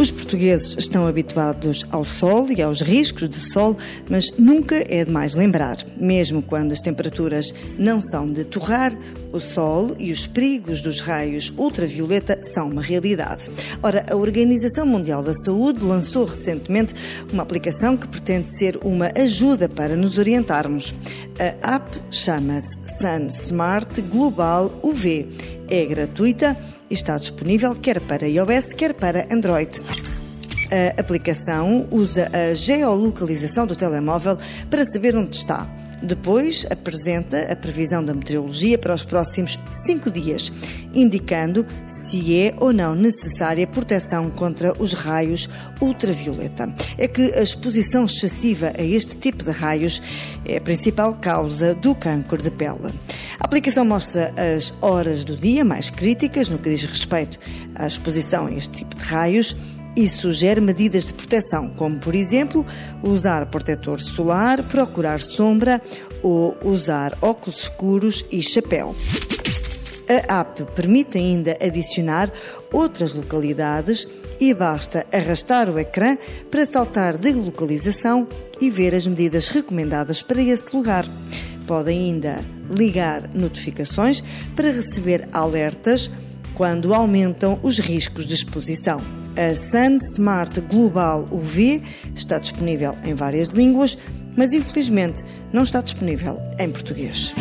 Os portugueses estão habituados ao sol e aos riscos de sol, mas nunca é demais lembrar, mesmo quando as temperaturas não são de torrar, o sol e os perigos dos raios ultravioleta são uma realidade. Ora, a Organização Mundial da Saúde lançou recentemente uma aplicação que pretende ser uma ajuda para nos orientarmos. A app chama-se Sun Smart Global UV. É gratuita e está disponível quer para iOS, quer para Android. A aplicação usa a geolocalização do telemóvel para saber onde está. Depois apresenta a previsão da meteorologia para os próximos cinco dias, indicando se é ou não necessária proteção contra os raios ultravioleta. É que a exposição excessiva a este tipo de raios é a principal causa do cancro de pele. A aplicação mostra as horas do dia mais críticas no que diz respeito à exposição a este tipo de raios e sugere medidas de proteção, como, por exemplo, usar protetor solar, procurar sombra ou usar óculos escuros e chapéu. A app permite ainda adicionar outras localidades e basta arrastar o ecrã para saltar de localização e ver as medidas recomendadas para esse lugar. Pode ainda ligar notificações para receber alertas quando aumentam os riscos de exposição. A Sun Smart Global UV está disponível em várias línguas, mas infelizmente não está disponível em português.